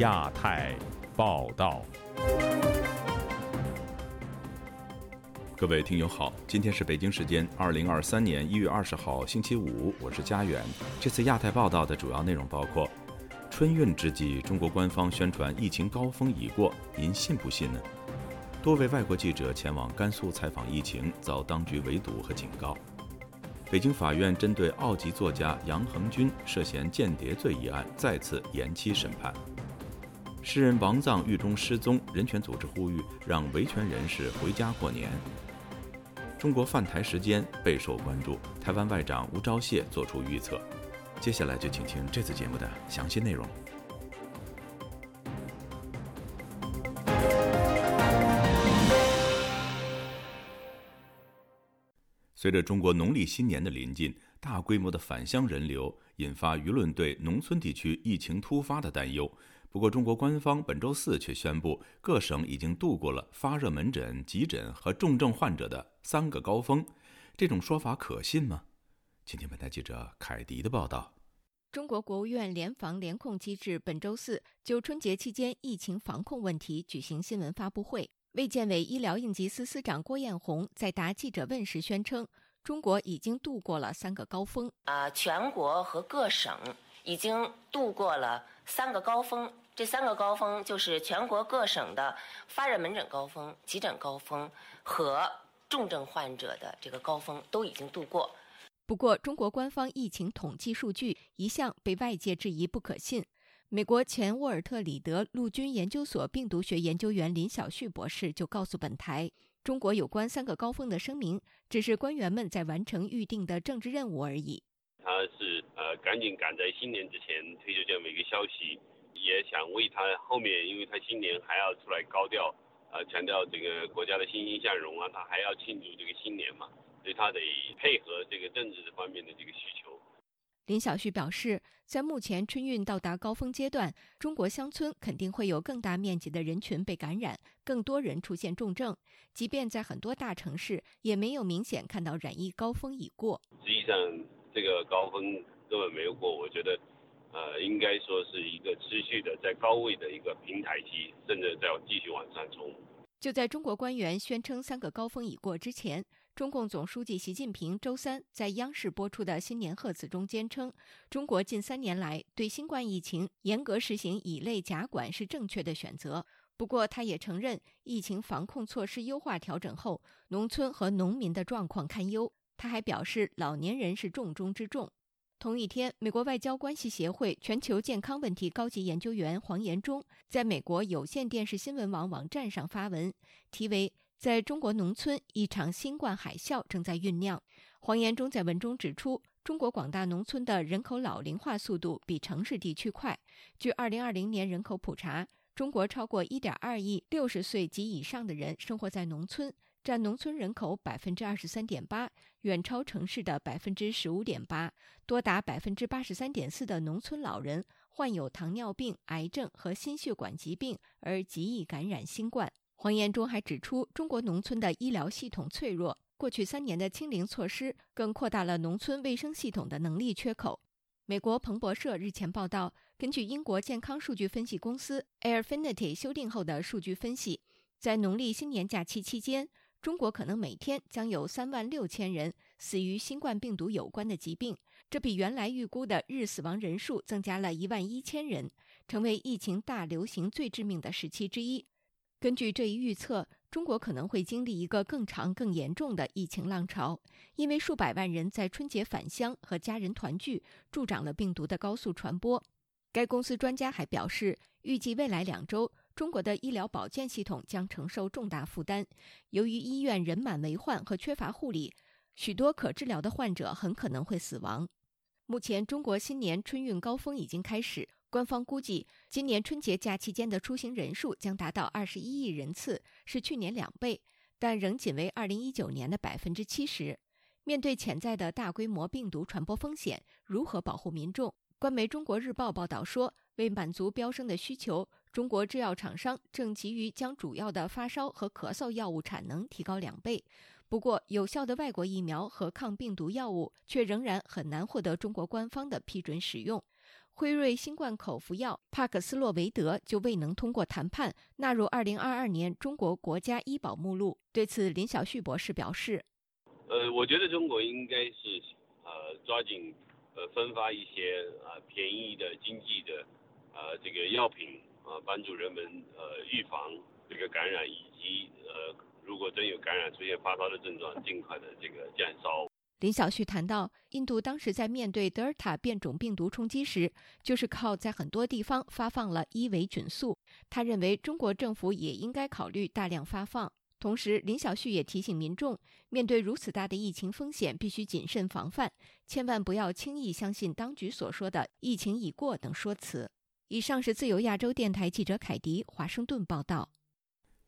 亚太报道。各位听友好，今天是北京时间二零二三年一月二十号星期五，我是佳远。这次亚太报道的主要内容包括：春运之际，中国官方宣传疫情高峰已过，您信不信呢？多位外国记者前往甘肃采访疫情，遭当局围堵和警告。北京法院针对澳籍作家杨恒军涉嫌间谍罪一案再次延期审判。诗人王藏狱中失踪，人权组织呼吁让维权人士回家过年。中国犯台时间备受关注，台湾外长吴钊燮作出预测。接下来就请听这次节目的详细内容。随着中国农历新年的临近，大规模的返乡人流引发舆论对农村地区疫情突发的担忧。不过，中国官方本周四却宣布，各省已经度过了发热门诊、急诊和重症患者的三个高峰。这种说法可信吗？今天本台记者凯迪的报道。中国国务院联防联控机制本周四就春节期间疫情防控问题举行新闻发布会。卫健委医疗应急司司长郭艳红在答记者问时宣称，中国已经度过了三个高峰。啊，全国和各省已经度过了三个高峰。这三个高峰就是全国各省的发热门诊高峰、急诊高峰和重症患者的这个高峰都已经度过。不过，中国官方疫情统计数据一向被外界质疑不可信。美国前沃尔特里德陆军研究所病毒学研究员林晓旭博士就告诉本台，中国有关三个高峰的声明只是官员们在完成预定的政治任务而已。他是呃赶紧赶在新年之前推出这样的一个消息，也想为他后面，因为他新年还要出来高调，呃强调这个国家的欣欣向荣啊，他还要庆祝这个新年嘛，所以他得配合这个政治方面的这个需求。林晓旭表示，在目前春运到达高峰阶段，中国乡村肯定会有更大面积的人群被感染，更多人出现重症。即便在很多大城市，也没有明显看到染疫高峰已过。实际上，这个高峰根本没有过。我觉得，呃，应该说是一个持续的在高位的一个平台期，甚至在继续往上冲。就在中国官员宣称三个高峰已过之前。中共总书记习近平周三在央视播出的新年贺词中坚称，中国近三年来对新冠疫情严格实行乙类甲管是正确的选择。不过，他也承认疫情防控措施优化调整后，农村和农民的状况堪忧。他还表示，老年人是重中之重。同一天，美国外交关系协会全球健康问题高级研究员黄延忠在美国有线电视新闻网网站上发文，题为。在中国农村，一场新冠海啸正在酝酿。黄延忠在文中指出，中国广大农村的人口老龄化速度比城市地区快。据2020年人口普查，中国超过1.2亿60岁及以上的人生活在农村，占农村人口23.8%，远超城市的15.8%。多达83.4%的农村老人患有糖尿病、癌症和心血管疾病，而极易感染新冠。黄延忠还指出，中国农村的医疗系统脆弱，过去三年的清零措施更扩大了农村卫生系统的能力缺口。美国彭博社日前报道，根据英国健康数据分析公司 Airfinity 修订后的数据分析，在农历新年假期期间，中国可能每天将有三万六千人死于新冠病毒有关的疾病，这比原来预估的日死亡人数增加了一万一千人，成为疫情大流行最致命的时期之一。根据这一预测，中国可能会经历一个更长、更严重的疫情浪潮，因为数百万人在春节返乡和家人团聚，助长了病毒的高速传播。该公司专家还表示，预计未来两周，中国的医疗保健系统将承受重大负担。由于医院人满为患和缺乏护理，许多可治疗的患者很可能会死亡。目前，中国新年春运高峰已经开始。官方估计，今年春节假期间的出行人数将达到二十一亿人次，是去年两倍，但仍仅为二零一九年的百分之七十。面对潜在的大规模病毒传播风险，如何保护民众？官媒《中国日报》报道说，为满足飙升的需求，中国制药厂商正急于将主要的发烧和咳嗽药物产能提高两倍。不过，有效的外国疫苗和抗病毒药物却仍然很难获得中国官方的批准使用。辉瑞新冠口服药帕克斯洛维德就未能通过谈判纳入2022年中国国家医保目录。对此，林晓旭博士表示：“呃，我觉得中国应该是呃抓紧呃分发一些啊便宜的经济的呃这个药品啊，帮助人们呃预防这个感染，以及呃如果真有感染出现发烧的症状，尽快的这个降烧。”林晓旭谈到，印度当时在面对德尔塔变种病毒冲击时，就是靠在很多地方发放了伊维菌素。他认为中国政府也应该考虑大量发放。同时，林晓旭也提醒民众，面对如此大的疫情风险，必须谨慎防范，千万不要轻易相信当局所说的“疫情已过”等说辞。以上是自由亚洲电台记者凯迪华盛顿报道。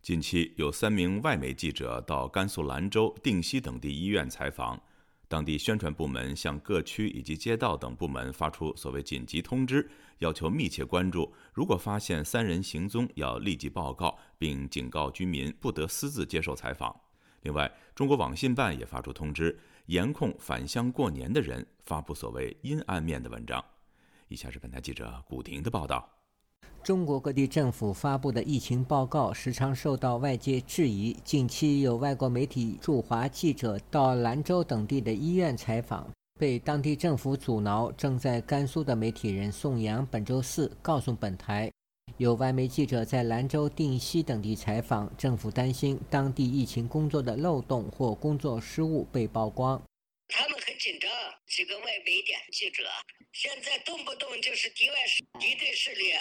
近期有三名外媒记者到甘肃兰州、定西等地医院采访。当地宣传部门向各区以及街道等部门发出所谓紧急通知，要求密切关注。如果发现三人行踪，要立即报告，并警告居民不得私自接受采访。另外，中国网信办也发出通知，严控返乡过年的人发布所谓阴暗面的文章。以下是本台记者古婷的报道。中国各地政府发布的疫情报告时常受到外界质疑。近期有外国媒体驻华记者到兰州等地的医院采访，被当地政府阻挠。正在甘肃的媒体人宋阳本周四告诉本台，有外媒记者在兰州、定西等地采访，政府担心当地疫情工作的漏洞或工作失误被曝光。他们很紧张，几个外媒点记者。现在动不动就是敌外势敌对势力！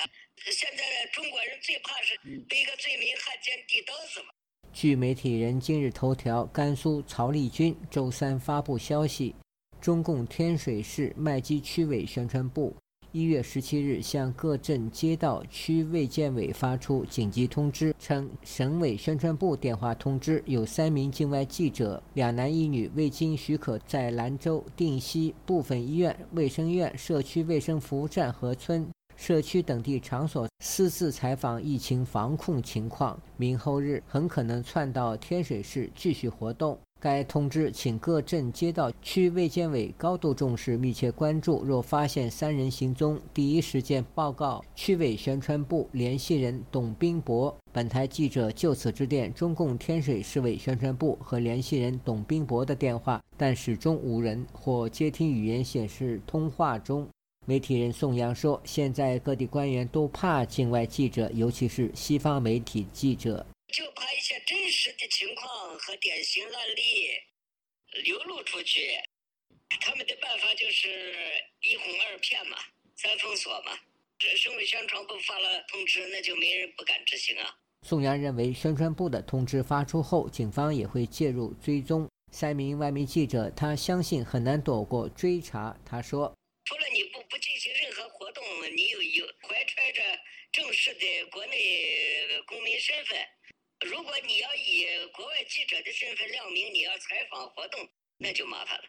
现在中国人最怕是背个罪名汉奸地刀子嘛。据媒体人今日头条，甘肃曹立军周三发布消息，中共天水市麦积区委宣传部。一月十七日，向各镇街道区卫健委发出紧急通知，称省委宣传部电话通知，有三名境外记者，两男一女，未经许可，在兰州、定西部分医院、卫生院、社区卫生服务站和村、社区等地场所私自采访疫情防控情况，明后日很可能窜到天水市继续活动。该通知请各镇街道区卫健委高度重视，密切关注。若发现三人行踪，第一时间报告区委宣传部联系人董冰博。本台记者就此致电中共天水市委宣传部和联系人董冰博的电话，但始终无人，或接听语言显示通话中。媒体人宋阳说：“现在各地官员都怕境外记者，尤其是西方媒体记者。”就怕一些真实的情况和典型案例流露出去，他们的办法就是一哄二骗嘛，三封锁嘛。这省委宣传部发了通知，那就没人不敢执行啊。宋阳认为，宣传部的通知发出后，警方也会介入追踪三名外媒记者，他相信很难躲过追查。他说：“除了你不不进行任何活动，你有有怀揣着正式的国内公民身份。”如果你要以国外记者的身份亮明你要采访活动，那就麻烦了，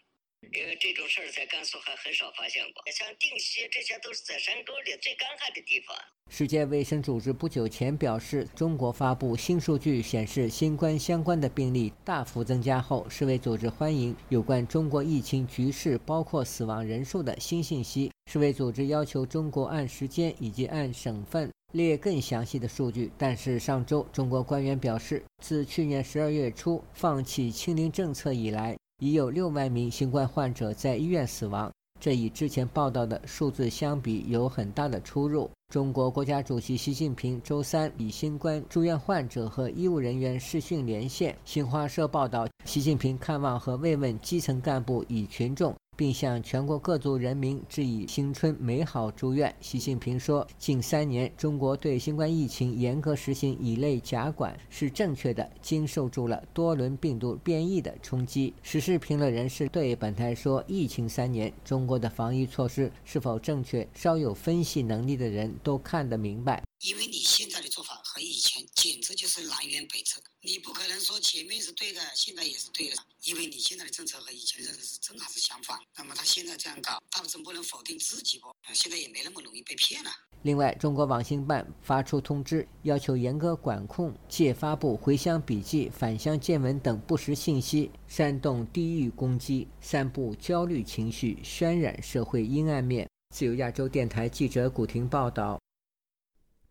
因为这种事儿在甘肃还很少发现过。像定西，这些都是在山沟里最干旱的地方。世界卫生组织不久前表示，中国发布新数据显示，新冠相关的病例大幅增加后，世卫组织欢迎有关中国疫情局势，包括死亡人数的新信息。世卫组织要求中国按时间以及按省份。列更详细的数据，但是上周中国官员表示，自去年十二月初放弃清零政策以来，已有六万名新冠患者在医院死亡，这与之前报道的数字相比有很大的出入。中国国家主席习近平周三与新冠住院患者和医务人员视讯连线。新华社报道，习近平看望和慰问基层干部与群众。并向全国各族人民致以新春美好祝愿。习近平说：“近三年，中国对新冠疫情严格实行乙类甲管是正确的，经受住了多轮病毒变异的冲击。”时事评论人士对本台说：“疫情三年，中国的防疫措施是否正确？稍有分析能力的人都看得明白。因为你现在的做法和以前简直就是南辕北辙。你不可能说前面是对的，现在也是对的，因为你现在的政策和以前的政策是正好是相反。那么他现在这样搞，他总不能否定自己不？现在也没那么容易被骗了。另外，中国网信办发出通知，要求严格管控借发布回乡笔记、返乡见闻等不实信息，煽动地域攻击，散布焦虑情绪，渲染社会阴暗面。自由亚洲电台记者古婷报道。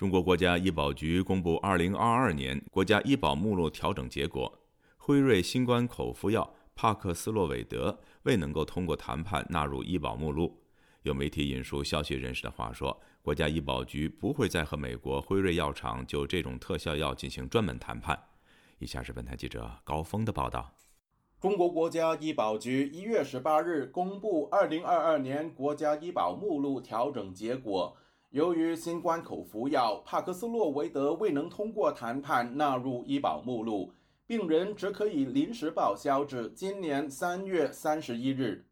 中国国家医保局公布2022年国家医保目录调整结果，辉瑞新冠口服药帕克斯洛韦德未能够通过谈判纳入医保目录。有媒体引述消息人士的话说，国家医保局不会再和美国辉瑞药厂就这种特效药进行专门谈判。以下是本台记者高峰的报道。中国国家医保局一月十八日公布2022年国家医保目录调整结果。由于新冠口服药帕克斯洛维德未能通过谈判纳入医保目录，病人只可以临时报销至今年三月三十一日。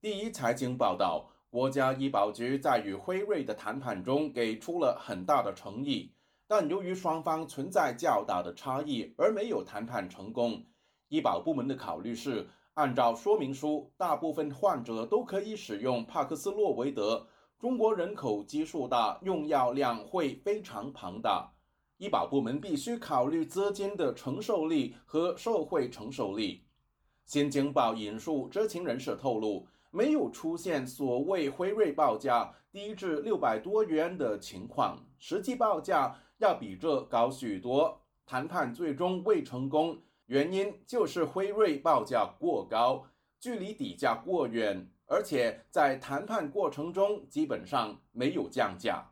第一财经报道，国家医保局在与辉瑞的谈判中给出了很大的诚意，但由于双方存在较大的差异而没有谈判成功。医保部门的考虑是，按照说明书，大部分患者都可以使用帕克斯洛维德。中国人口基数大，用药量会非常庞大，医保部门必须考虑资金的承受力和社会承受力。新京报引述知情人士透露，没有出现所谓辉瑞报价低至六百多元的情况，实际报价要比这高许多。谈判最终未成功，原因就是辉瑞报价过高，距离底价过远。而且在谈判过程中基本上没有降价。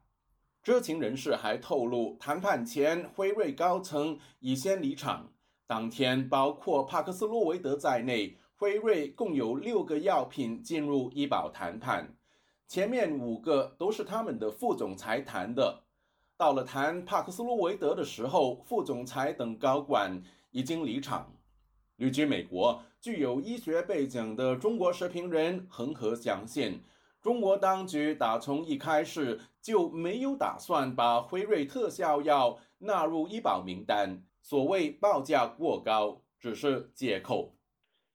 知情人士还透露，谈判前辉瑞高层已先离场。当天，包括帕克斯洛维德在内，辉瑞共有六个药品进入医保谈判，前面五个都是他们的副总裁谈的。到了谈帕克斯洛维德的时候，副总裁等高管已经离场。旅居美国、具有医学背景的中国时评人恒河相信，中国当局打从一开始就没有打算把辉瑞特效药纳入医保名单。所谓报价过高，只是借口。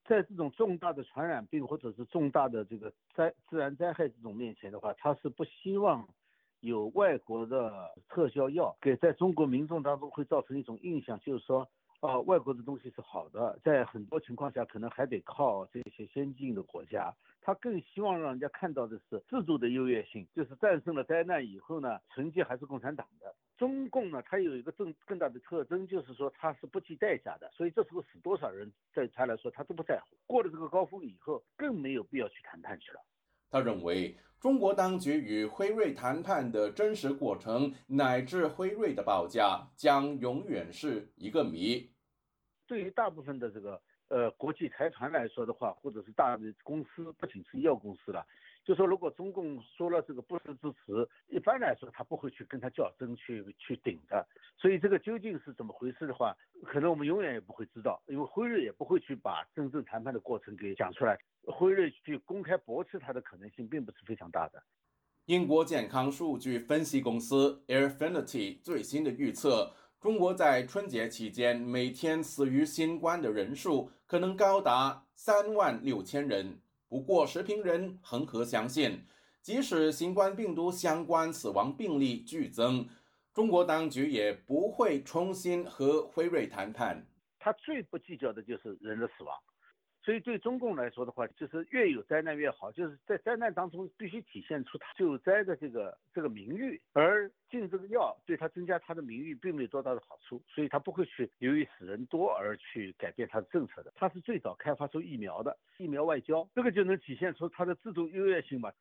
在这种重大的传染病或者是重大的这个灾自然灾害这种面前的话，他是不希望有外国的特效药给在中国民众当中会造成一种印象，就是说。啊，外国的东西是好的，在很多情况下可能还得靠这些先进的国家。他更希望让人家看到的是制度的优越性，就是战胜了灾难以后呢，成绩还是共产党的。中共呢，它有一个更更大的特征，就是说它是不计代价的，所以这时候死多少人，在他来说他都不在乎。过了这个高峰以后，更没有必要去谈判去了。他认为。中国当局与辉瑞谈判的真实过程，乃至辉瑞的报价，将永远是一个谜。对于大部分的这个呃国际财团来说的话，或者是大的公司，不仅是医药公司了。就说如果中共说了这个不实之词，一般来说他不会去跟他较真，去去顶的。所以这个究竟是怎么回事的话，可能我们永远也不会知道，因为辉瑞也不会去把真正谈判的过程给讲出来。辉瑞去公开驳斥他的可能性并不是非常大的。英国健康数据分析公司 Airfinity 最新的预测，中国在春节期间每天死于新冠的人数可能高达三万六千人。不过，时评人恒河相信，即使新冠病毒相关死亡病例剧增，中国当局也不会重新和辉瑞谈判。他最不计较的就是人的死亡。所以对中共来说的话，就是越有灾难越好，就是在灾难当中必须体现出他救灾的这个这个名誉，而进这个药对他增加他的名誉并没有多大的好处，所以他不会去由于死人多而去改变他的政策的。他是最早开发出疫苗的，疫苗外交这个就能体现出他的制度优越性嘛。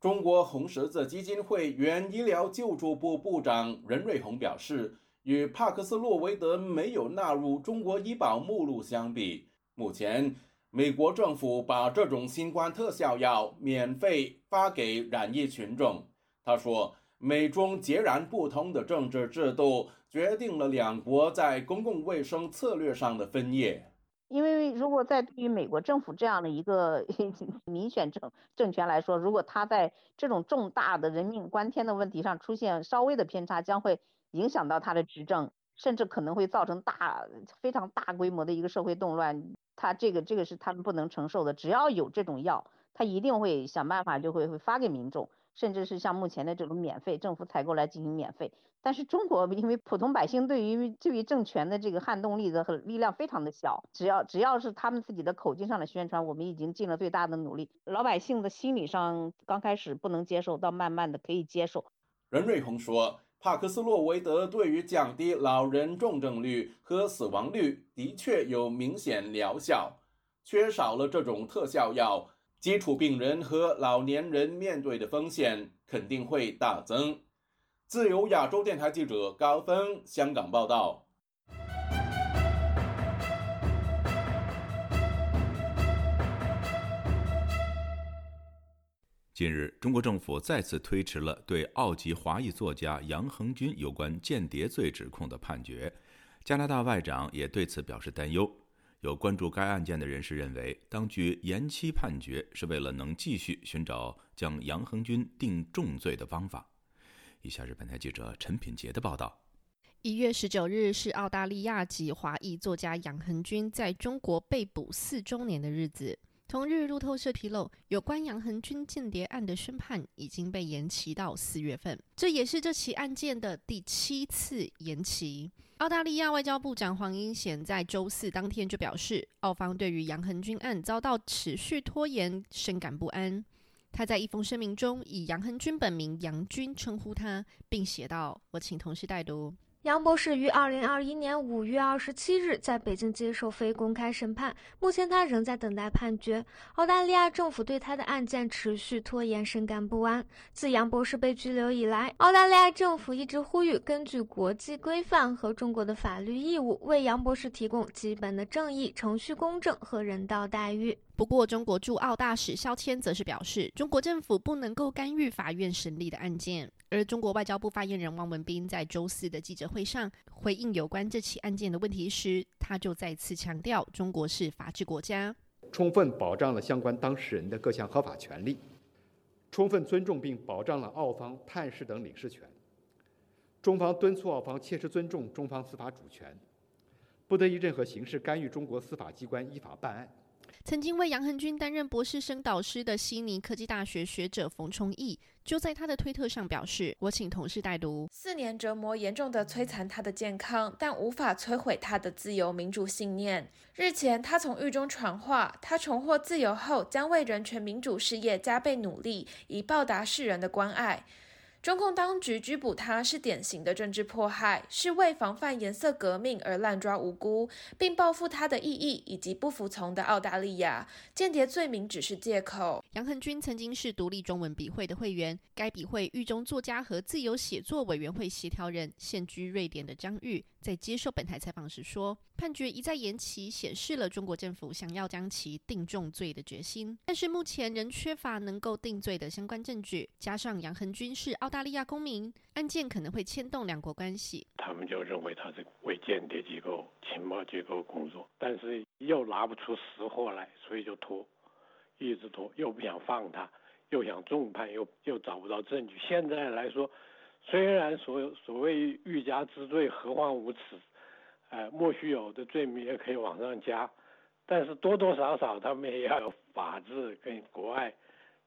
中国红十字基金会原医疗救助部部长任瑞红表示，与帕克斯洛维德没有纳入中国医保目录相比，目前。美国政府把这种新冠特效药免费发给染疫群众。他说：“美中截然不同的政治制度决定了两国在公共卫生策略上的分野。因为如果在对于美国政府这样的一个 民选政政权来说，如果他在这种重大的人命关天的问题上出现稍微的偏差，将会影响到他的执政，甚至可能会造成大非常大规模的一个社会动乱。”他这个这个是他们不能承受的，只要有这种药，他一定会想办法就会会发给民众，甚至是像目前的这种免费政府采购来进行免费。但是中国 因为普通百姓对于对于政权的这个撼动力的和力量非常的小，只要只要是他们自己的口径上的宣传，我们已经尽了最大的努力。老百姓的心理上刚开始不能接受，到慢慢的可以接受。任瑞红说，帕克斯洛维德对于降低老人重症率和死亡率的确有明显疗效，缺少了这种特效药，基础病人和老年人面对的风险肯定会大增。自由亚洲电台记者高峰香港报道。近日，中国政府再次推迟了对澳籍华裔作家杨恒军有关间谍罪指控的判决。加拿大外长也对此表示担忧。有关注该案件的人士认为，当局延期判决是为了能继续寻找将杨恒军定重罪的方法。以下是本台记者陈品杰的报道。一月十九日是澳大利亚籍华裔作家杨恒军在中国被捕四周年的日子。同日，路透社披露，有关杨恒军间谍案的宣判已经被延期到四月份，这也是这起案件的第七次延期。澳大利亚外交部长黄英贤在周四当天就表示，澳方对于杨恒军案遭到持续拖延深感不安。他在一封声明中以杨恒军本名杨军称呼他，并写道：“我请同事代读。”杨博士于二零二一年五月二十七日在北京接受非公开审判，目前他仍在等待判决。澳大利亚政府对他的案件持续拖延，深感不安。自杨博士被拘留以来，澳大利亚政府一直呼吁根据国际规范和中国的法律义务，为杨博士提供基本的正义、程序公正和人道待遇。不过，中国驻澳大使肖谦则是表示，中国政府不能够干预法院审理的案件。而中国外交部发言人汪文斌在周四的记者会上回应有关这起案件的问题时，他就再次强调，中国是法治国家，充分保障了相关当事人的各项合法权利，充分尊重并保障了澳方探视等领事权。中方敦促澳方切实尊重中方司法主权，不得以任何形式干预中国司法机关依法办案。曾经为杨恒军担任博士生导师的悉尼科技大学学者冯崇义，就在他的推特上表示：“我请同事代读。四年折磨严重的摧残他的健康，但无法摧毁他的自由民主信念。日前，他从狱中传话，他重获自由后将为人权民主事业加倍努力，以报答世人的关爱。”中共当局拘捕他是典型的政治迫害，是为防范颜色革命而滥抓无辜，并报复他的异议以及不服从的澳大利亚。间谍罪名只是借口。杨恒军曾经是独立中文笔会的会员，该笔会狱中作家和自由写作委员会协调人，现居瑞典的张玉。在接受本台采访时说，判决一再延期，显示了中国政府想要将其定重罪的决心。但是目前仍缺乏能够定罪的相关证据，加上杨恒军是澳大利亚公民，案件可能会牵动两国关系。他们就认为他是为间谍机构、情报机构工作，但是又拿不出实货来，所以就拖，一直拖，又不想放他，又想重判，又又找不到证据。现在来说。虽然所所谓欲加之罪，何患无辞？哎，莫须有的罪名也可以往上加，但是多多少少他们也要有法治，跟国外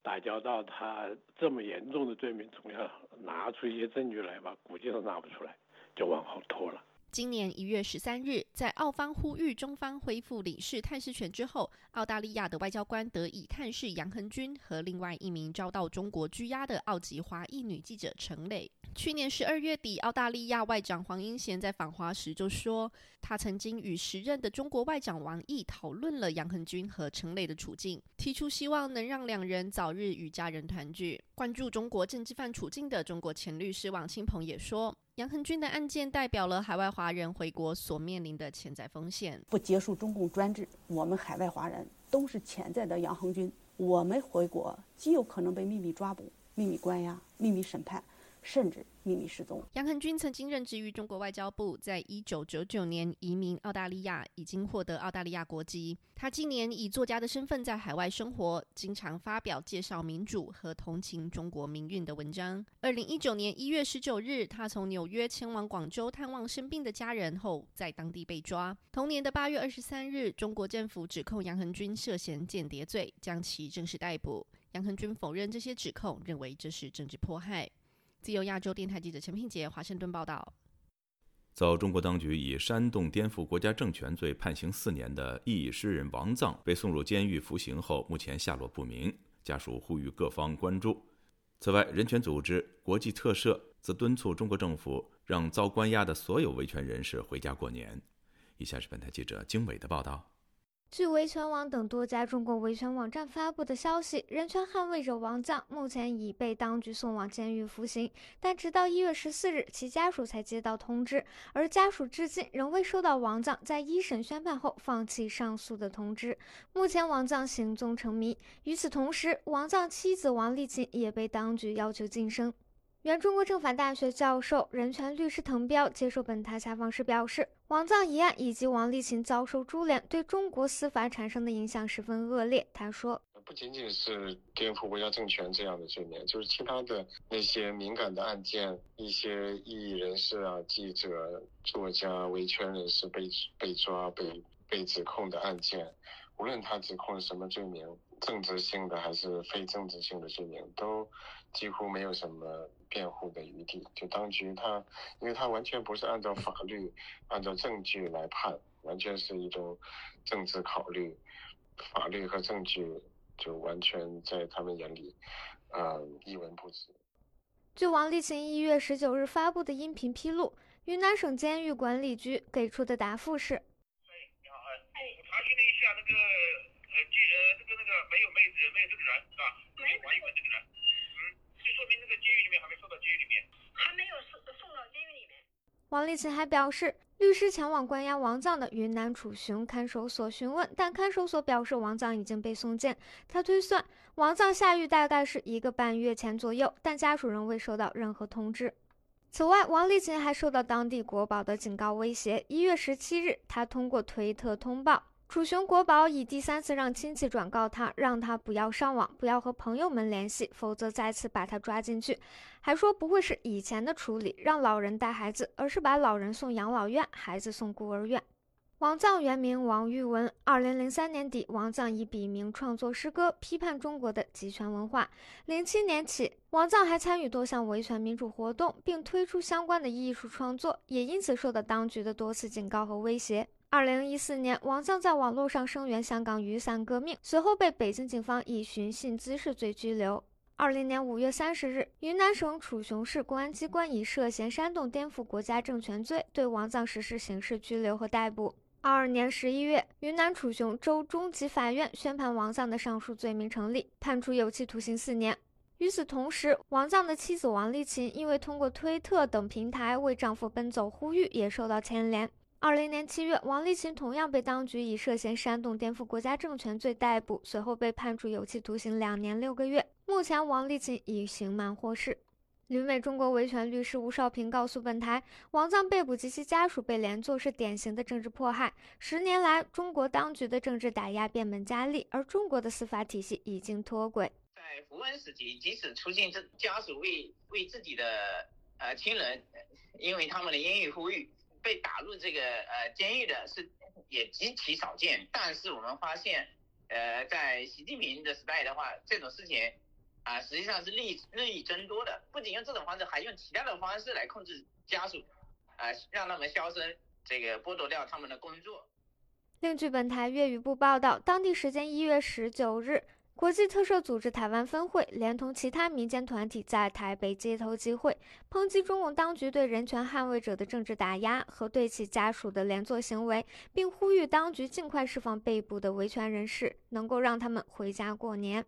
打交道。他这么严重的罪名，总要拿出一些证据来吧？估计都拿不出来，就往后拖了。今年一月十三日，在澳方呼吁中方恢复领事探视权之后，澳大利亚的外交官得以探视杨恒军和另外一名遭到中国拘押的澳籍华裔女记者陈磊。去年十二月底，澳大利亚外长黄英贤在访华时就说，他曾经与时任的中国外长王毅讨论了杨恒军和陈磊的处境，提出希望能让两人早日与家人团聚。关注中国政治犯处境的中国前律师王清鹏也说。杨恒军的案件代表了海外华人回国所面临的潜在风险。不结束中共专制，我们海外华人都是潜在的杨恒军。我们回国，极有可能被秘密抓捕、秘密关押、秘密审判。甚至秘密失踪。杨恒军曾经任职于中国外交部，在一九九九年移民澳大利亚，已经获得澳大利亚国籍。他今年以作家的身份在海外生活，经常发表介绍民主和同情中国民运的文章。二零一九年一月十九日，他从纽约前往广州探望生病的家人后，在当地被抓。同年的八月二十三日，中国政府指控杨恒军涉嫌间谍罪，将其正式逮捕。杨恒军否认这些指控，认为这是政治迫害。自由亚洲电台记者陈平杰华盛顿报道。遭中国当局以煽动颠覆国家政权罪判刑四年的异议诗人王藏被送入监狱服刑后，目前下落不明，家属呼吁各方关注。此外，人权组织国际特赦则敦促中国政府让遭关押的所有维权人士回家过年。以下是本台记者经纬的报道。据维权网等多家中国维权网站发布的消息，人权捍卫者王藏目前已被当局送往监狱服刑，但直到一月十四日，其家属才接到通知，而家属至今仍未收到王藏在一审宣判后放弃上诉的通知。目前，王藏行踪成谜。与此同时，王藏妻子王丽琴也被当局要求晋升。原中国政法大学教授、人权律师滕彪接受本台采访时表示，王藏一案以及王立勤遭受株连，对中国司法产生的影响十分恶劣。他说：“不仅仅是颠覆国家政权这样的罪名，就是其他的那些敏感的案件，一些异议人士啊、记者、作家、维权人士被被抓、被被指控的案件，无论他指控什么罪名，政治性的还是非政治性的罪名，都几乎没有什么。”辩护的余地，就当局他，因为他完全不是按照法律、按照证据来判，完全是一种政治考虑，法律和证据就完全在他们眼里，嗯，一文不值。据王立勤一月十九日发布的音频披露，云南省监狱管理局给出的答复是：你好，哎，我查询了一下那个，呃，监呃，这个那个没有没有没有这个人是吧？没有王一文这个人。就说明那个监狱里面还没送到监狱里面，还没有送送到监狱里面。王立琴还表示，律师前往关押王藏的云南楚雄看守所询问，但看守所表示王藏已经被送监。他推算，王藏下狱大概是一个半月前左右，但家属仍未收到任何通知。此外，王立琴还受到当地国宝的警告威胁。一月十七日，他通过推特通报。楚雄国宝已第三次让亲戚转告他，让他不要上网，不要和朋友们联系，否则再次把他抓进去。还说不会是以前的处理，让老人带孩子，而是把老人送养老院，孩子送孤儿院。王藏原名王玉文，二零零三年底，王藏以笔名创作诗歌，批判中国的集权文化。零七年起，王藏还参与多项维权民主活动，并推出相关的艺术创作，也因此受到当局的多次警告和威胁。二零一四年，王藏在网络上声援香港雨伞革命，随后被北京警方以寻衅滋事罪拘留。二零年五月三十日，云南省楚雄市公安机关以涉嫌煽动颠覆国家政权罪对王藏实施刑事拘留和逮捕。二二年十一月，云南楚雄州中级法院宣判王藏的上述罪名成立，判处有期徒刑四年。与此同时，王藏的妻子王丽琴因为通过推特等平台为丈夫奔走呼吁，也受到牵连。二零年七月，王立勤同样被当局以涉嫌煽动颠覆国家政权罪逮捕，随后被判处有期徒刑两年六个月。目前，王立勤已刑满获释。旅美中国维权律师吴少平告诉本台，王藏被捕及其家属被连坐是典型的政治迫害。十年来，中国当局的政治打压变本加厉，而中国的司法体系已经脱轨。在福安时期，即使出现这家属为为自己的呃亲人，因为他们的言语呼吁。被打入这个呃监狱的是也极其少见，但是我们发现，呃，在习近平的时代的话，这种事情啊，实际上是日日益增多的。不仅用这种方式，还用其他的方式来控制家属，啊，让他们销声，这个剥夺掉他们的工作。另据本台粤语部报道，当地时间一月十九日。国际特赦组织台湾分会连同其他民间团体在台北街头集会，抨击中共当局对人权捍卫者的政治打压和对其家属的连坐行为，并呼吁当局尽快释放被捕的维权人士，能够让他们回家过年。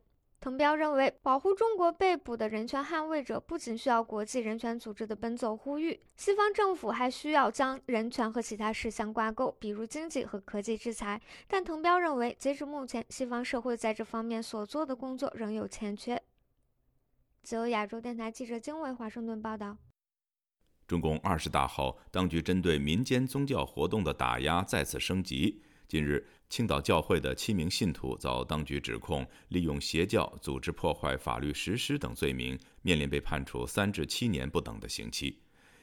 滕彪认为，保护中国被捕的人权捍卫者不仅需要国际人权组织的奔走呼吁，西方政府还需要将人权和其他事项挂钩，比如经济和科技制裁。但滕彪认为，截至目前，西方社会在这方面所做的工作仍有欠缺。自由亚洲电台记者经纬华盛顿报道：中共二十大后，当局针对民间宗教活动的打压再次升级。近日，青岛教会的七名信徒遭当局指控利用邪教组织破坏法律实施等罪名，面临被判处三至七年不等的刑期。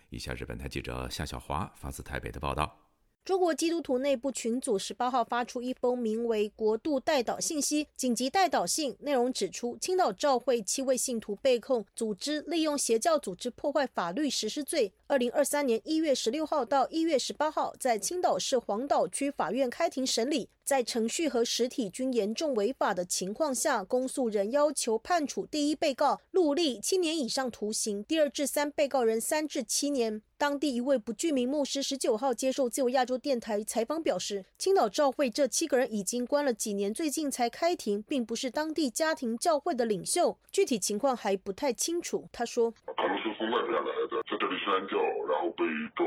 以下是本台记者夏小华发自台北的报道。中国基督徒内部群组十八号发出一封名为“国度代祷信息”紧急代祷信，内容指出，青岛教会七位信徒被控组织利用邪教组织破坏法律实施罪。二零二三年一月十六号到一月十八号，在青岛市黄岛区法院开庭审理，在程序和实体均严重违法的情况下，公诉人要求判处第一被告陆立七年以上徒刑，第二至三被告人三至七年。当地一位不具名牧师十九号接受自由亚洲电台采访表示，青岛教会这七个人已经关了几年，最近才开庭，并不是当地家庭教会的领袖，具体情况还不太清楚。他说：“他们是从外面来的，在这里宣教，然后被抓，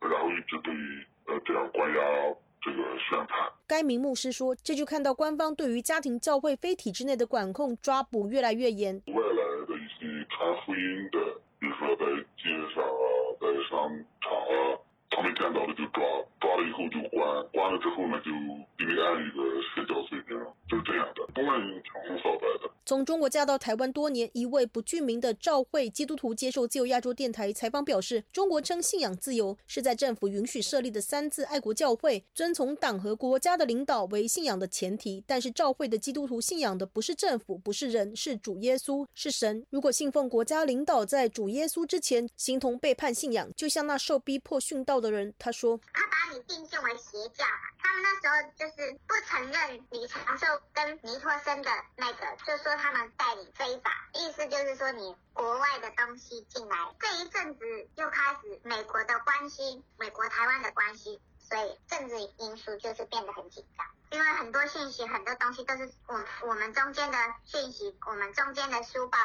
然后一直被呃这样关押，这个宣判。”该名牧师说：“这就看到官方对于家庭教会非体制内的管控抓捕越来越严。外来的一些传福音的，比如说在街上啊。”在商场啊，他们见到了就抓，抓了以后就关，关了之后呢就给你按一个社交水平，就是这样的，公安挺红扫白的。从中国嫁到台湾多年，一位不具名的教会基督徒接受自由亚洲电台采访表示：“中国称信仰自由是在政府允许设立的三自爱国教会，遵从党和国家的领导为信仰的前提。但是教会的基督徒信仰的不是政府，不是人，是主耶稣，是神。如果信奉国家领导在主耶稣之前，形同背叛信仰，就像那受逼迫殉道的人。”他说：“他把你定性为邪教，他们那时候就是不承认李长寿跟尼托生的那个，就说。”他们代理非法，意思就是说你国外的东西进来，这一阵子又开始美国的关系，美国台湾的关系，所以政治因素就是变得很紧张，因为很多信息、很多东西都是我我们中间的讯息，我们中间的书报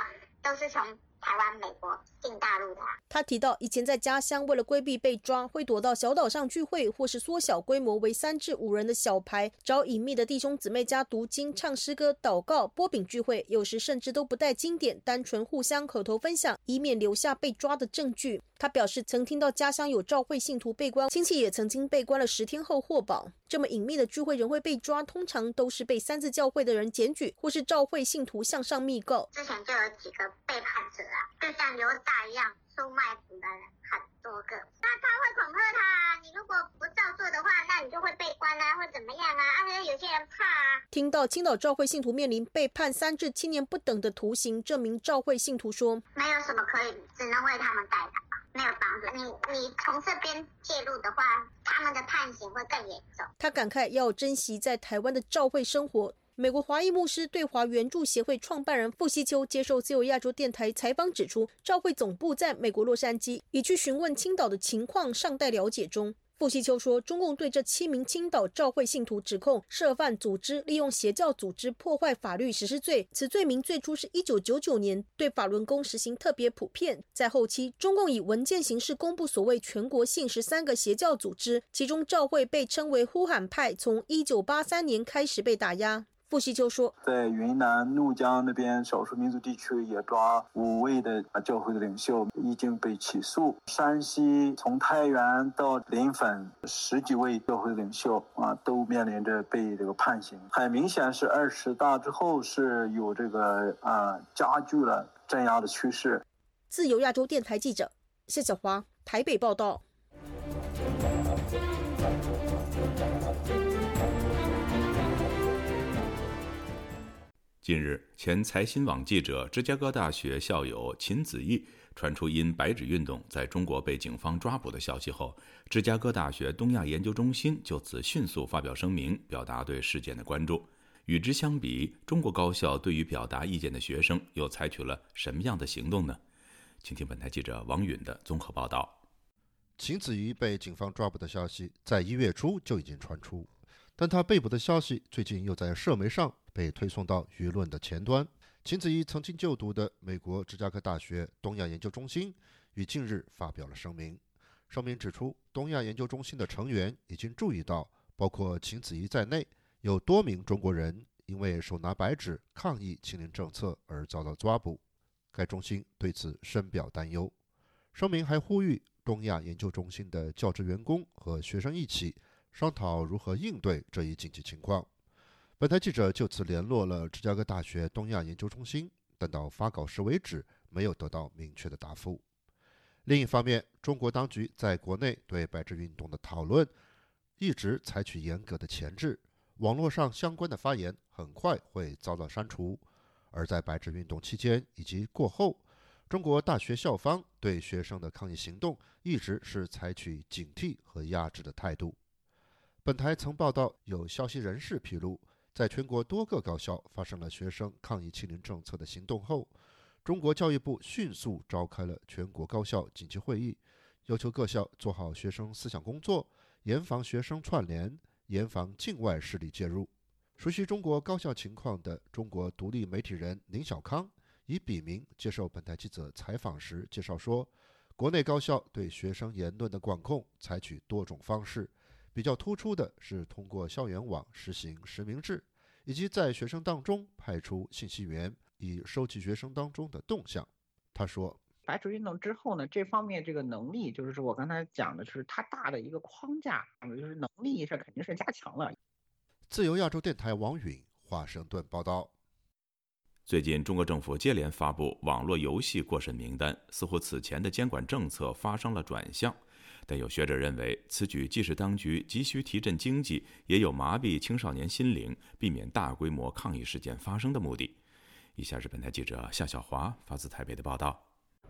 都是从。台湾、美国进大陆的。他提到，以前在家乡为了规避被抓，会躲到小岛上聚会，或是缩小规模为三至五人的小牌，找隐秘的弟兄姊妹家读经、唱诗歌、祷告、波饼聚会，有时甚至都不带经典，单纯互相口头分享，以免留下被抓的证据。他表示，曾听到家乡有教会信徒被关，亲戚也曾经被关了十天后获保。这么隐秘的聚会仍会被抓，通常都是被三次教会的人检举，或是教会信徒向上密告。之前就有几个背叛者啊，就像犹大一样收卖子的人很多个。那他会恐吓他，你如果不照做的话，那你就会被关啊，或怎么样啊？而且有些人怕啊。听到青岛教会信徒面临被判三至七年不等的徒刑，这名教会信徒说：“没有什么可以，只能为他们代祷。”没有房子。你你从这边介入的话，他们的判刑会更严重。他感慨要珍惜在台湾的教会生活。美国华裔牧师对华援助协会创办人傅西秋接受自由亚洲电台采访指出，教会总部在美国洛杉矶，已去询问青岛的情况，尚待了解中。傅西秋说：“中共对这七名青岛教会信徒指控涉犯组织利用邪教组织破坏法律实施罪。此罪名最初是一九九九年对法轮功实行特别普遍，在后期中共以文件形式公布所谓全国性十三个邪教组织，其中教会被称为呼喊派，从一九八三年开始被打压。”傅西秋说，在云南怒江那边少数民族地区也抓五位的教会的领袖，已经被起诉。山西从太原到临汾，十几位教会领袖啊，都面临着被这个判刑。很明显是二十大之后是有这个啊加剧了镇压的趋势。自由亚洲电台记者谢小华台北报道。近日，前财新网记者、芝加哥大学校友秦子毅传出因白纸运动在中国被警方抓捕的消息后，芝加哥大学东亚研究中心就此迅速发表声明，表达对事件的关注。与之相比，中国高校对于表达意见的学生又采取了什么样的行动呢？请听本台记者王允的综合报道。秦子怡被警方抓捕的消息在一月初就已经传出，但他被捕的消息最近又在社媒上。被推送到舆论的前端。秦子怡曾经就读的美国芝加哥大学东亚研究中心于近日发表了声明。声明指出，东亚研究中心的成员已经注意到，包括秦子怡在内，有多名中国人因为手拿白纸抗议清零政策而遭到抓捕。该中心对此深表担忧。声明还呼吁东亚研究中心的教职员工和学生一起商讨如何应对这一紧急情况。本台记者就此联络了芝加哥大学东亚研究中心，但到发稿时为止没有得到明确的答复。另一方面，中国当局在国内对白纸运动的讨论一直采取严格的前置，网络上相关的发言很快会遭到删除。而在白纸运动期间以及过后，中国大学校方对学生的抗议行动一直是采取警惕和压制的态度。本台曾报道，有消息人士披露，在全国多个高校发生了学生抗议清零政策的行动后，中国教育部迅速召开了全国高校紧急会议，要求各校做好学生思想工作，严防学生串联，严防境外势力介入。熟悉中国高校情况的中国独立媒体人宁小康以笔名接受本台记者采访时介绍说，国内高校对学生言论的管控采取多种方式，比较突出的是通过校园网实行实名制，以及在学生当中派出信息员以收集学生当中的动向。他说，白纸运动之后呢，这方面这个能力，就是说我刚才讲的是它大的一个框架，就是能力是肯定是加强了。自由亚洲电台王允华盛顿报道：最近，中国政府接连发布网络游戏过审名单，似乎此前的监管政策发生了转向。但有学者认为，此举既是当局急需提振经济，也有麻痹青少年心灵、避免大规模抗议事件发生的目的。以下是本台记者夏小华发自台北的报道。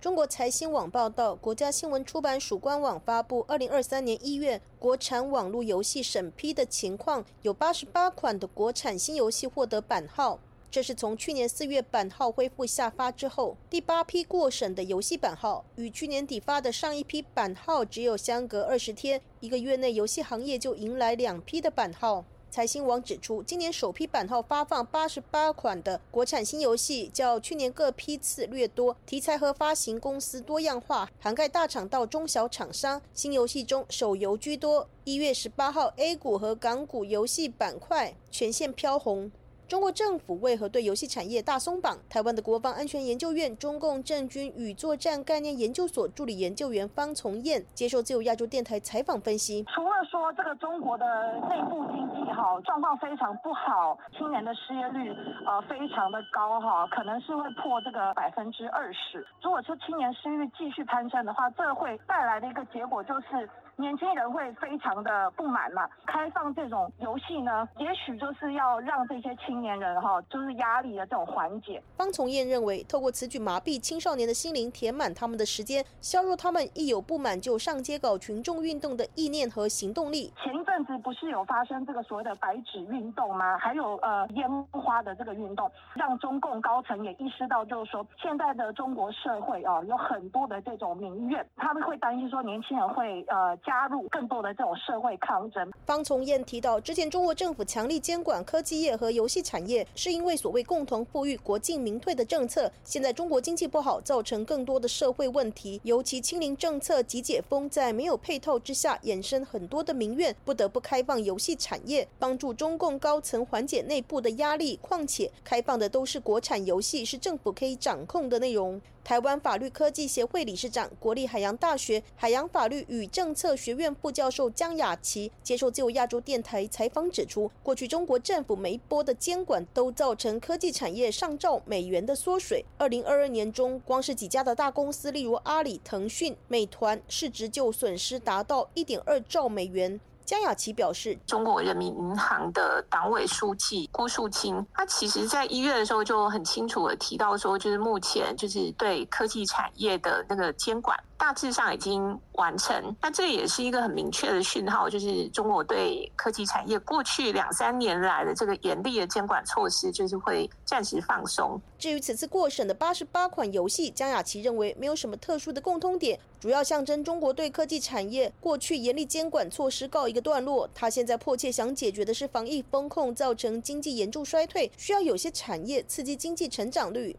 中国财新网报道，国家新闻出版署官网发布二零二三年一月国产网络游戏审批的情况，有八十八款的国产新游戏获得版号。这是从去年四月版号恢复下发之后，第八批过审的游戏版号，与去年底发的上一批版号只有相隔二十天，一个月内游戏行业就迎来两批的版号。财新网指出，今年首批版号发放八十八款的国产新游戏，较去年各批次略多，题材和发行公司多样化，涵盖大厂到中小厂商。新游戏中手游居多。一月十八号，A 股和港股游戏板块全线飘红。中国政府为何对游戏产业大松绑？台湾的国防安全研究院中共政军与作战概念研究所助理研究员方从燕接受自由亚洲电台采访分析：除了说这个中国的内部经济哈状况非常不好，青年的失业率呃非常的高哈，可能是会破这个百分之二十。如果说青年失业率继续攀升的话，这会带来的一个结果就是。年轻人会非常的不满嘛？开放这种游戏呢，也许就是要让这些青年人哈，就是压力的这种缓解。方从燕认为，透过此举麻痹青少年的心灵，填满他们的时间，削弱他们一有不满就上街搞群众运动的意念和行动力。前一阵子不是有发生这个所谓的白纸运动吗？还有呃烟花的这个运动，让中共高层也意识到，就是说现在的中国社会啊，有很多的这种民怨，他们会担心说年轻人会呃。加入更多的这种社会抗争。方从燕提到，之前中国政府强力监管科技业和游戏产业，是因为所谓共同富裕、国进民退的政策。现在中国经济不好，造成更多的社会问题，尤其清零政策及解封，在没有配套之下，衍生很多的民怨，不得不开放游戏产业，帮助中共高层缓解内部的压力。况且，开放的都是国产游戏，是政府可以掌控的内容。台湾法律科技协会理事长、国立海洋大学海洋法律与政策学院副教授江雅琪接受自由亚洲电台采访指出，过去中国政府每一波的监管都造成科技产业上兆美元的缩水。二零二二年中，光是几家的大公司，例如阿里、腾讯、美团，市值就损失达到一点二兆美元。江雅琪表示，中国人民银行的党委书记郭树清，他其实在一月的时候就很清楚的提到说，就是目前就是对科技产业的那个监管。大致上已经完成，那这也是一个很明确的讯号，就是中国对科技产业过去两三年来的这个严厉的监管措施，就是会暂时放松。至于此次过审的八十八款游戏，江雅琪认为没有什么特殊的共通点，主要象征中国对科技产业过去严厉监管措施告一个段落。他现在迫切想解决的是防疫风控造成经济严重衰退，需要有些产业刺激经济成长率。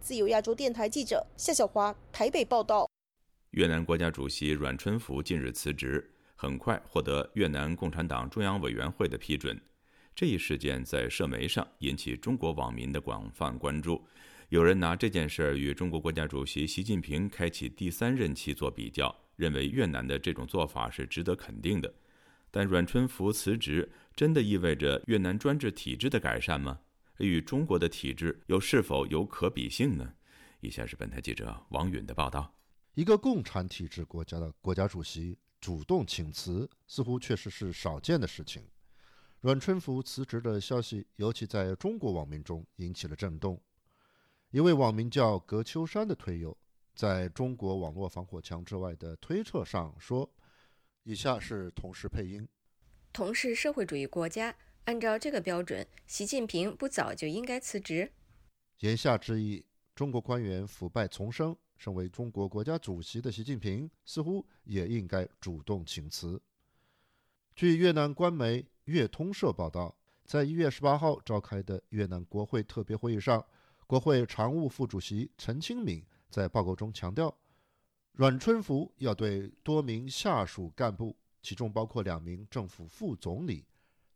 自由亚洲电台记者夏小华台北报道。越南国家主席阮春福近日辞职，很快获得越南共产党中央委员会的批准。这一事件在社媒上引起中国网民的广泛关注，有人拿这件事儿与中国国家主席习近平开启第三任期做比较，认为越南的这种做法是值得肯定的。但阮春福辞职真的意味着越南专制体制的改善吗？与中国的体制又是否有可比性呢？以下是本台记者王允的报道。一个共产体制国家的国家主席主动请辞，似乎确实是少见的事情。阮春福辞职的消息，尤其在中国网民中引起了震动。一位网名叫葛秋山的推友，在中国网络防火墙之外的推特上说：“以下是同时配音。同是社会主义国家，按照这个标准，习近平不早就应该辞职？”言下之意，中国官员腐败丛生，身为中国国家主席的习近平似乎也应该主动请辞。据越南官媒。越通社报道，在一月十八号召开的越南国会特别会议上，国会常务副主席陈清敏在报告中强调，阮春福要对多名下属干部，其中包括两名政府副总理、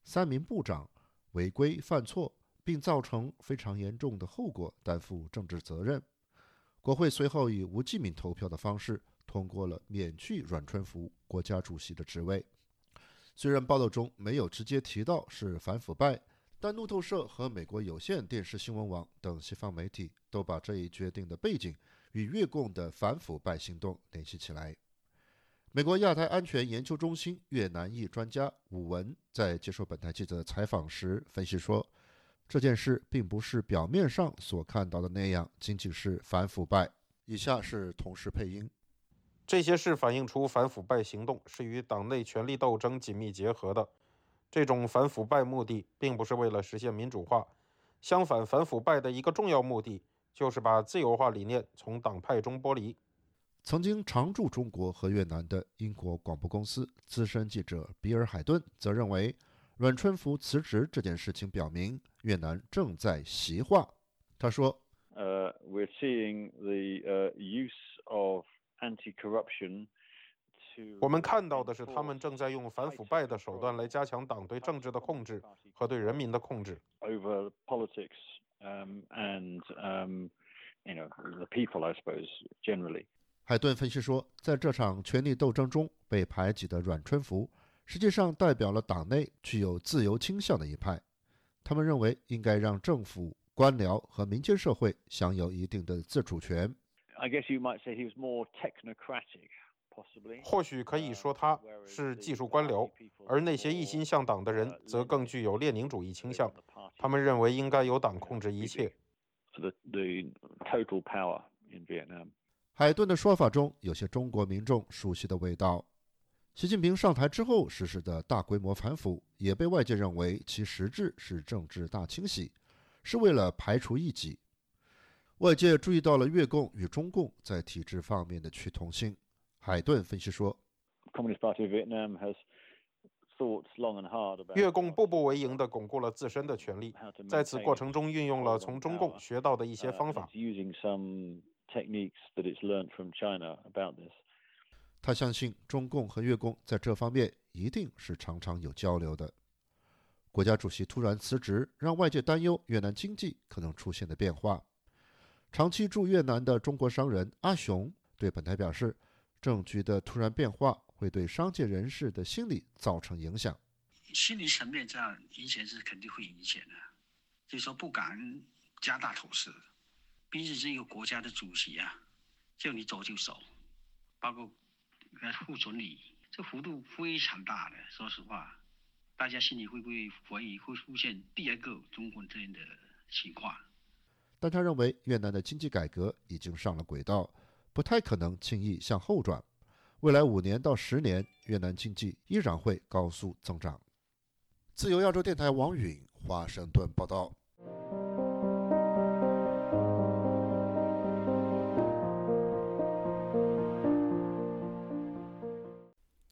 三名部长违规犯错，并造成非常严重的后果，担负政治责任。国会随后以无记名投票的方式通过了免去阮春福国家主席的职位。虽然报道中没有直接提到是反腐败，但路透社和美国有线电视新闻网等西方媒体都把这一决定的背景与越共的反腐败行动联系起来。美国亚太安全研究中心越南裔专家武文在接受本台记者采访时分析说，这件事并不是表面上所看到的那样，仅仅是反腐败。以下是同时配音。这些事反映出反腐败行动是与党内权力斗争紧密结合的。这种反腐败目的并不是为了实现民主化，相反，反腐败的一个重要目的就是把自由化理念从党派中剥离。曾经常驻中国和越南的英国广播公司资深记者比尔·海顿则认为，阮春福辞职这件事情表明越南正在习化。他说：“呃，we're seeing the use of。” anti-corruption。我们看到的是，他们正在用反腐败的手段来加强党对政治的控制和对人民的控制。Over politics, um, and um, you know, the people, I suppose, generally. 海顿分析说，在这场权力斗争中被排挤的阮春福，实际上代表了党内具有自由倾向的一派。他们认为应该让政府、官僚和民间社会享有一定的自主权。I guess you might say he was more technocratic, possibly. 或许可以说他是技术官僚，而那些一心向党的人则更具有列宁主义倾向。他们认为应该由党控制一切。The the total power in Vietnam. 海顿的说法中有些中国民众熟悉的味道。习近平上台之后实施的大规模反腐，也被外界认为其实质是政治大清洗，是为了排除异己。外界注意到了越共与中共在体制方面的趋同性。海顿分析说，越共步步为营地巩固了自身的权利，在此过程中运用了从中共学到的一些方法。他相信中共和越共在这方面一定是常常有交流的。国家主席突然辞职，让外界担忧越南经济可能出现的变化。长期驻越南的中国商人阿雄对本台表示，政局的突然变化会对商界人士的心理造成影响。心理层面这样影响是肯定会影响的，就是说不敢加大投资，毕竟是一个国家的主席啊，叫你走就走，包括副总理，这幅度非常大的。说实话，大家心里会不会怀疑会出现第二个中国这样的情况？但他认为越南的经济改革已经上了轨道，不太可能轻易向后转。未来五年到十年，越南经济依然会高速增长。自由亚洲电台王允华盛顿报道。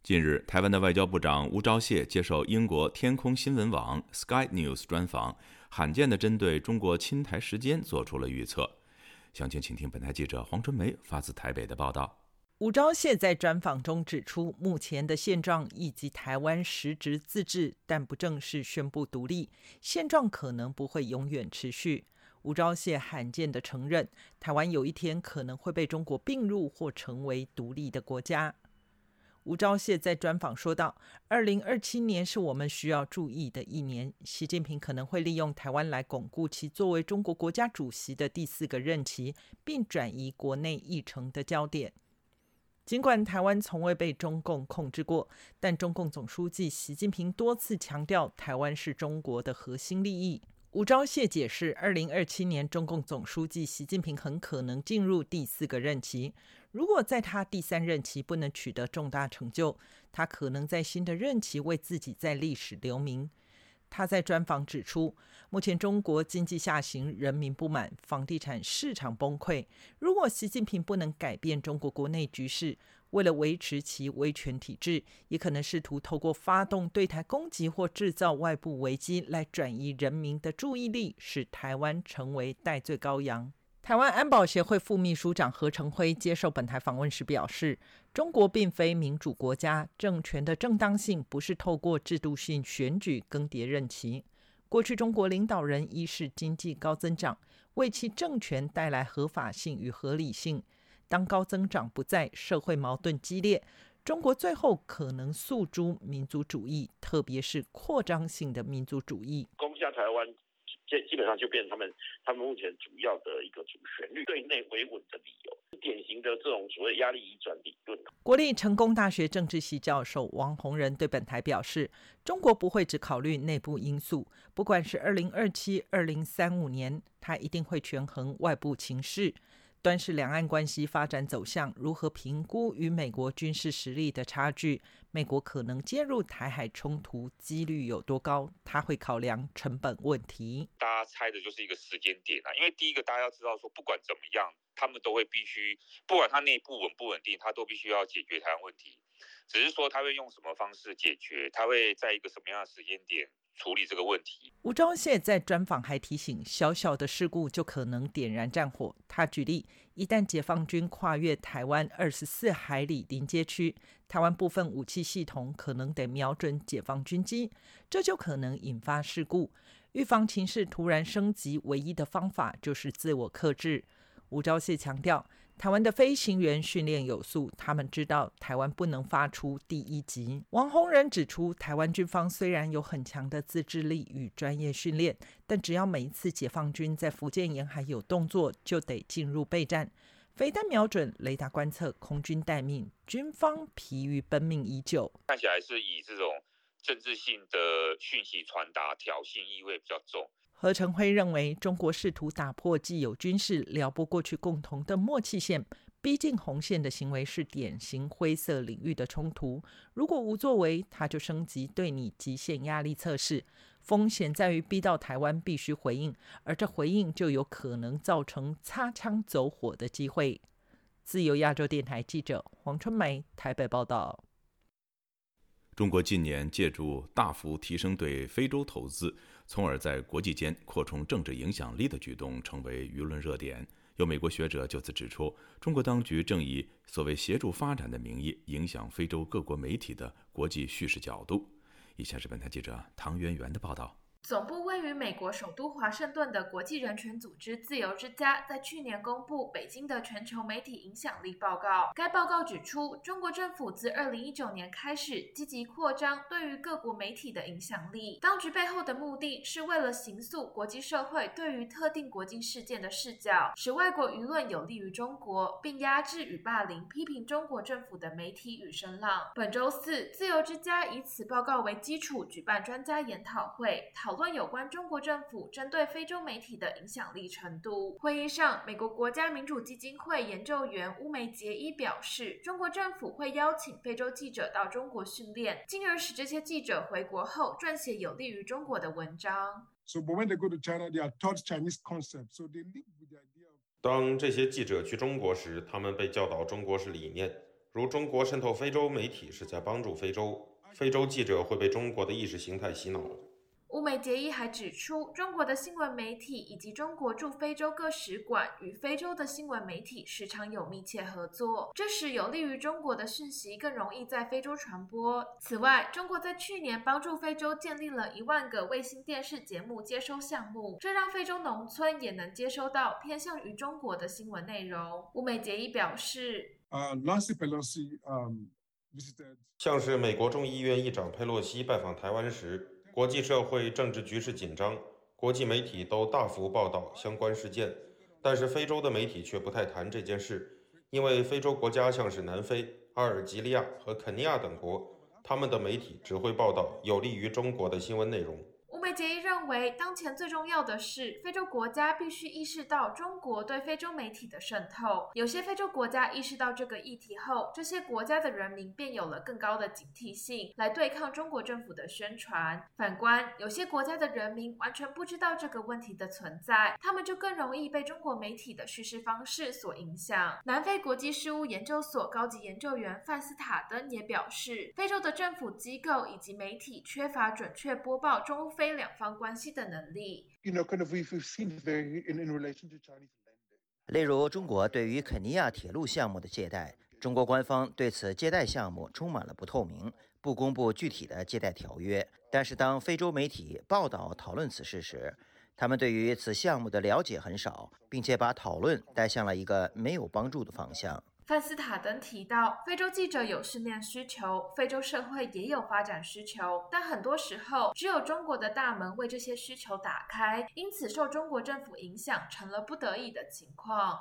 近日，台湾的外交部长吴钊燮接受英国天空新闻网 Sky News 专访。罕见的针对中国侵台时间做出了预测，详情请听本台记者黄春梅发自台北的报道。吴钊燮在专访中指出，目前的现状以及台湾实质自治但不正式宣布独立现状，可能不会永远持续。吴钊燮罕见的承认，台湾有一天可能会被中国并入或成为独立的国家。吴钊燮在专访说道：“二零二七年是我们需要注意的一年，习近平可能会利用台湾来巩固其作为中国国家主席的第四个任期，并转移国内议程的焦点。”尽管台湾从未被中共控制过，但中共总书记习近平多次强调，台湾是中国的核心利益。吴钊燮解释，二零二七年中共总书记习近平很可能进入第四个任期。如果在他第三任期不能取得重大成就，他可能在新的任期为自己在历史留名。他在专访指出，目前中国经济下行，人民不满，房地产市场崩溃。如果习近平不能改变中国国内局势，为了维持其威权体制，也可能试图透过发动对台攻击或制造外部危机来转移人民的注意力，使台湾成为代罪羔羊。台湾安保协会副秘书长何成辉接受本台访问时表示：“中国并非民主国家，政权的正当性不是透过制度性选举更迭任期。过去中国领导人一是经济高增长，为其政权带来合法性与合理性。当高增长不在，社会矛盾激烈，中国最后可能诉诸民族主义，特别是扩张性的民族主义，攻下台湾。”这基本上就变成他们他们目前主要的一个主旋律，对内维稳的理由，典型的这种所谓压力移转理论。国立成功大学政治系教授王洪仁对本台表示，中国不会只考虑内部因素，不管是二零二七、二零三五年，他一定会权衡外部情势。端是两岸关系发展走向，如何评估与美国军事实力的差距？美国可能介入台海冲突几率有多高？他会考量成本问题。大家猜的就是一个时间点啊，因为第一个大家要知道说，不管怎么样，他们都会必须，不管他内部稳不稳定，他都必须要解决台湾问题。只是说他会用什么方式解决，他会在一个什么样的时间点？处理这个问题。吴钊燮在专访还提醒，小小的事故就可能点燃战火。他举例，一旦解放军跨越台湾二十四海里临街区，台湾部分武器系统可能得瞄准解放军机，这就可能引发事故。预防情势突然升级，唯一的方法就是自我克制。吴钊燮强调。台湾的飞行员训练有素，他们知道台湾不能发出第一级。王洪仁指出，台湾军方虽然有很强的自制力与专业训练，但只要每一次解放军在福建沿海有动作，就得进入备战，飞弹瞄准、雷达观测、空军待命，军方疲于奔命已久。看起来是以这种政治性的讯息传达，挑衅意味比较重。何成辉认为，中国试图打破既有军事、撩拨过去共同的默契线，逼近红线的行为是典型灰色领域的冲突。如果无作为，他就升级对你极限压力测试，风险在于逼到台湾必须回应，而这回应就有可能造成擦枪走火的机会。自由亚洲电台记者黄春梅台北报道。中国近年借助大幅提升对非洲投资。从而在国际间扩充政治影响力的举动成为舆论热点。有美国学者就此指出，中国当局正以所谓协助发展的名义，影响非洲各国媒体的国际叙事角度。以下是本台记者唐媛媛的报道。总部位于美国首都华盛顿的国际人权组织自由之家在去年公布北京的全球媒体影响力报告。该报告指出，中国政府自2019年开始积极扩张对于各国媒体的影响力。当局背后的目的是为了形塑国际社会对于特定国际事件的视角，使外国舆论有利于中国，并压制与霸凌批评中国政府的媒体与声浪。本周四，自由之家以此报告为基础举办专家研讨会，讨。论有关中国政府针对非洲媒体的影响力程度。会议上，美国国家民主基金会研究员乌梅杰伊表示，中国政府会邀请非洲记者到中国训练，进而使这些记者回国后撰写有利于中国的文章。当这些记者去中国时，他们被教导中国式理念，如中国渗透非洲媒体是在帮助非洲，非洲记者会被中国的意识形态洗脑。乌梅杰伊还指出，中国的新闻媒体以及中国驻非洲各使馆与非洲的新闻媒体时常有密切合作，这使有利于中国的讯息更容易在非洲传播。此外，中国在去年帮助非洲建立了一万个卫星电视节目接收项目，这让非洲农村也能接收到偏向于中国的新闻内容。乌梅杰伊表示，呃，Nancy Pelosi，嗯，像是美国众议院议长佩洛西拜访台湾时。国际社会政治局势紧张，国际媒体都大幅报道相关事件，但是非洲的媒体却不太谈这件事，因为非洲国家像是南非、阿尔及利亚和肯尼亚等国，他们的媒体只会报道有利于中国的新闻内容。杰伊认为，当前最重要的是，非洲国家必须意识到中国对非洲媒体的渗透。有些非洲国家意识到这个议题后，这些国家的人民便有了更高的警惕性，来对抗中国政府的宣传。反观有些国家的人民完全不知道这个问题的存在，他们就更容易被中国媒体的叙事方式所影响。南非国际事务研究所高级研究员范斯塔登也表示，非洲的政府机构以及媒体缺乏准确播报中非。两方关系的能力。例如，中国对于肯尼亚铁路项目的借贷，中国官方对此借贷项目充满了不透明，不公布具体的借贷条约。但是，当非洲媒体报道讨论此事时，他们对于此项目的了解很少，并且把讨论带向了一个没有帮助的方向。范斯塔登提到，非洲记者有训练需求，非洲社会也有发展需求，但很多时候只有中国的大门为这些需求打开，因此受中国政府影响成了不得已的情况。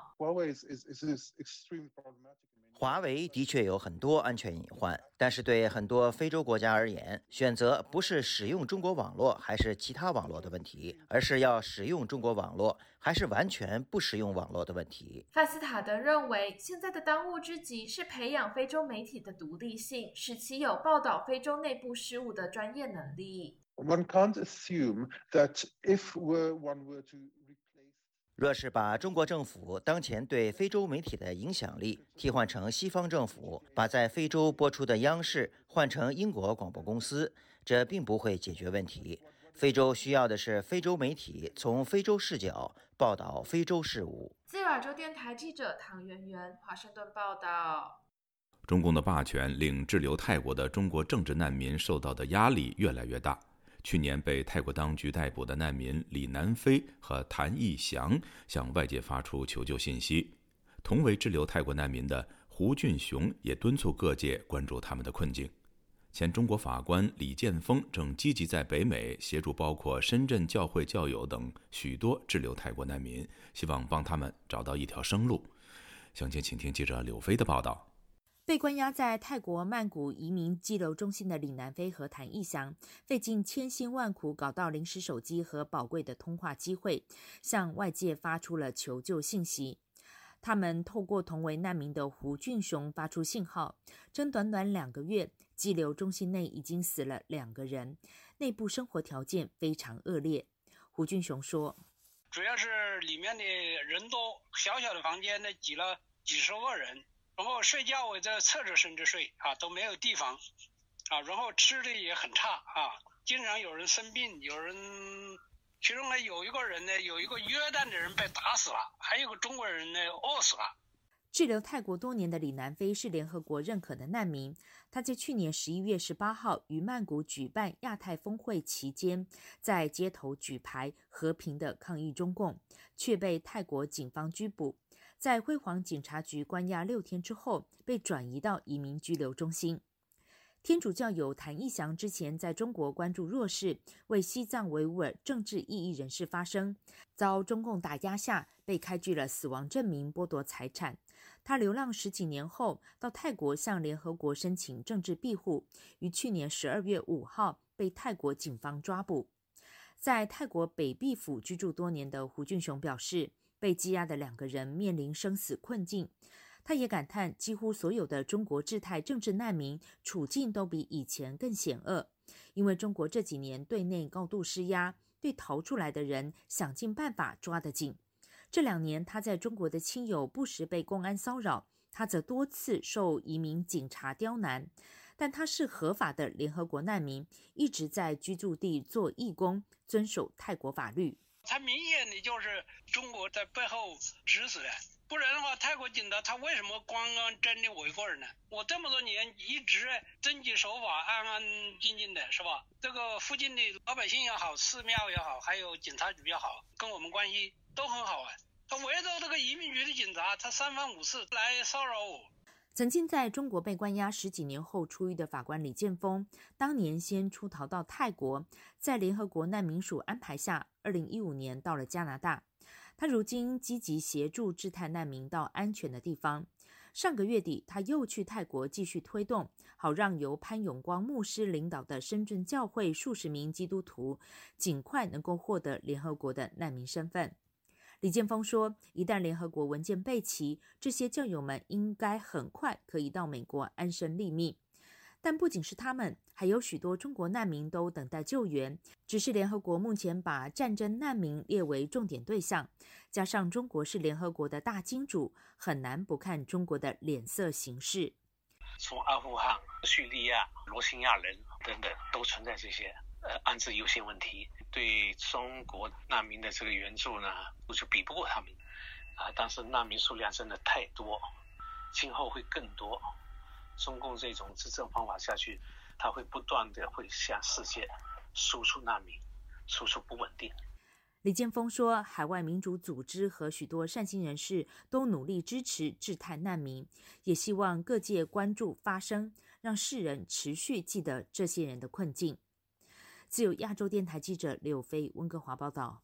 华为的确有很多安全隐患，但是对很多非洲国家而言，选择不是使用中国网络还是其他网络的问题，而是要使用中国网络还是完全不使用网络的问题。范斯塔德认为，现在的当务之急是培养非洲媒体的独立性，使其有报道非洲内部事务的专业能力。One can't assume that if one were to 若是把中国政府当前对非洲媒体的影响力替换成西方政府把在非洲播出的央视换成英国广播公司，这并不会解决问题。非洲需要的是非洲媒体从非洲视角报道非洲事务。自由亚洲电台记者唐媛媛，华盛顿报道。中共的霸权令滞留泰国的中国政治难民受到的压力越来越大。去年被泰国当局逮捕的难民李南飞和谭义祥向外界发出求救信息。同为滞留泰国难民的胡俊雄也敦促各界关注他们的困境。前中国法官李建峰正积极在北美协助包括深圳教会教友等许多滞留泰国难民，希望帮他们找到一条生路。详情，请听记者柳飞的报道。被关押在泰国曼谷移民拘留中心的李南飞和谭义祥，费尽千辛万苦搞到临时手机和宝贵的通话机会，向外界发出了求救信息。他们透过同为难民的胡俊雄发出信号，称短短两个月，拘留中心内已经死了两个人，内部生活条件非常恶劣。胡俊雄说：“主要是里面的人多，小小的房间呢挤了几十个人。”然后睡觉我在侧着身子睡啊，都没有地方，啊，然后吃的也很差啊，经常有人生病，有人，其中呢有一个人呢，有一个约旦的人被打死了，还有个中国人呢饿死了。滞留泰国多年的李南飞是联合国认可的难民，他在去年十一月十八号于曼谷举办亚太峰会期间，在街头举牌和平的抗议中共，却被泰国警方拘捕。在辉煌警察局关押六天之后，被转移到移民拘留中心。天主教友谭义祥之前在中国关注弱势，为西藏维吾尔政治异议人士发声，遭中共打压下被开具了死亡证明，剥夺财产。他流浪十几年后，到泰国向联合国申请政治庇护，于去年十二月五号被泰国警方抓捕。在泰国北壁府居住多年的胡俊雄表示。被羁押的两个人面临生死困境，他也感叹，几乎所有的中国滞泰政治难民处境都比以前更险恶，因为中国这几年对内高度施压，对逃出来的人想尽办法抓得紧。这两年，他在中国的亲友不时被公安骚扰，他则多次受移民警察刁难，但他是合法的联合国难民，一直在居住地做义工，遵守泰国法律。他明显的就是中国在背后指使的，不然的话，泰国警察他为什么光光针对我一个人呢？我这么多年一直遵纪守法、安安静静的，是吧？这个附近的老百姓也好，寺庙也好，还有警察局也好，跟我们关系都很好啊。他围着这个移民局的警察，他三番五次来骚扰我。曾经在中国被关押十几年后出狱的法官李建峰，当年先出逃到泰国，在联合国难民署安排下，二零一五年到了加拿大。他如今积极协助制泰难民到安全的地方。上个月底，他又去泰国继续推动，好让由潘永光牧师领导的深圳教会数十名基督徒尽快能够获得联合国的难民身份。李建峰说：“一旦联合国文件备齐，这些教友们应该很快可以到美国安身立命。但不仅是他们，还有许多中国难民都等待救援。只是联合国目前把战争难民列为重点对象，加上中国是联合国的大金主，很难不看中国的脸色行事。从阿富汗、叙利亚、罗兴亚人等等，都存在这些呃安置优先问题。对中国难民的这个援助呢，我就比不过他们啊。但是难民数量真的太多，今后会更多。”中共这种执政方法下去，他会不断的会向世界输出难民，输出不稳定。李建峰说，海外民主组织和许多善心人士都努力支持制泰难民，也希望各界关注发声，让世人持续记得这些人的困境。自由亚洲电台记者柳飞温哥华报道。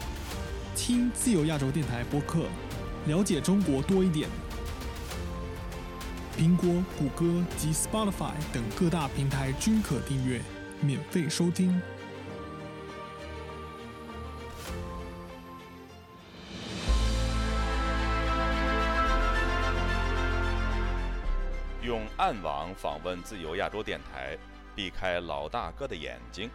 听自由亚洲电台播客，了解中国多一点。苹果、谷歌及 Spotify 等各大平台均可订阅，免费收听。用暗网访问自由亚洲电台，避开老大哥的眼睛。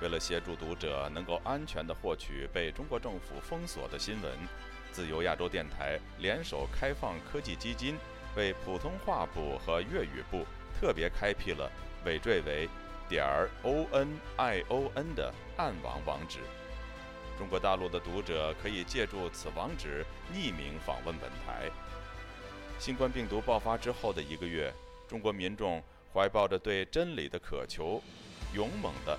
为了协助读者能够安全地获取被中国政府封锁的新闻，自由亚洲电台联手开放科技基金，为普通话部和粤语部特别开辟了尾缀为点儿 o n i o n 的暗网网址。中国大陆的读者可以借助此网址匿名访问本台。新冠病毒爆发之后的一个月，中国民众怀抱着对真理的渴求，勇猛地。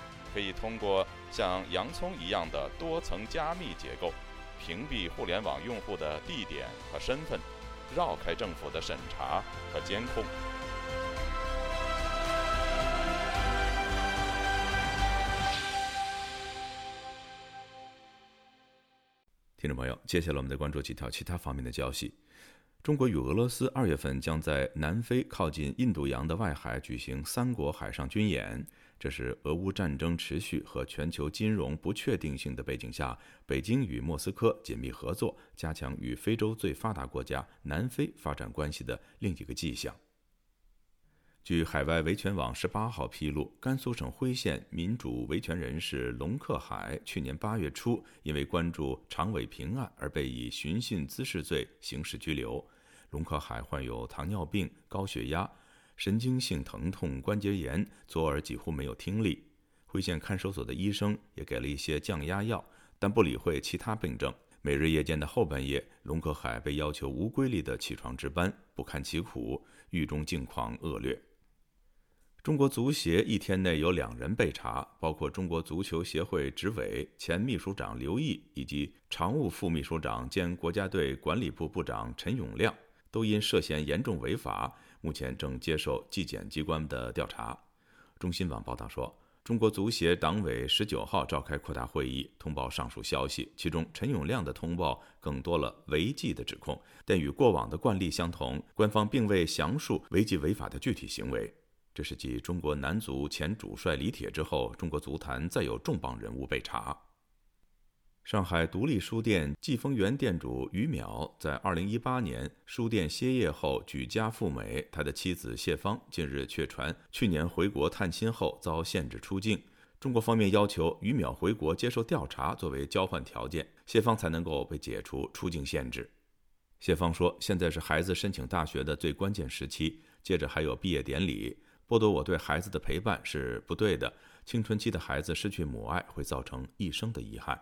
可以通过像洋葱一样的多层加密结构，屏蔽互联网用户的地点和身份，绕开政府的审查和监控。听众朋友，接下来我们再关注几条其他方面的消息。中国与俄罗斯二月份将在南非靠近印度洋的外海举行三国海上军演，这是俄乌战争持续和全球金融不确定性的背景下，北京与莫斯科紧密合作，加强与非洲最发达国家南非发展关系的另一个迹象。据海外维权网十八号披露，甘肃省辉县民主维权人士龙克海去年八月初因为关注常伟平案而被以寻衅滋事罪刑事拘留。龙克海患有糖尿病、高血压、神经性疼痛、关节炎，左耳几乎没有听力。辉县看守所的医生也给了一些降压药，但不理会其他病症。每日夜间的后半夜，龙克海被要求无规律的起床值班，不堪其苦，狱中境况恶劣。中国足协一天内有两人被查，包括中国足球协会执委、前秘书长刘毅以及常务副秘书长兼国家队管理部部长陈永亮，都因涉嫌严重违法，目前正接受纪检机关的调查。中新网报道说，中国足协党委十九号召开扩大会议，通报上述消息，其中陈永亮的通报更多了违纪的指控，但与过往的惯例相同，官方并未详述违纪违法的具体行为。这是继中国男足前主帅李铁之后，中国足坛再有重磅人物被查。上海独立书店季风园店主于淼在2018年书店歇业后举家赴美，他的妻子谢芳近日却传去年回国探亲后遭限制出境。中国方面要求于淼回国接受调查作为交换条件，谢芳才能够被解除出境限制。谢芳说：“现在是孩子申请大学的最关键时期，接着还有毕业典礼。”剥夺我对孩子的陪伴是不对的。青春期的孩子失去母爱会造成一生的遗憾。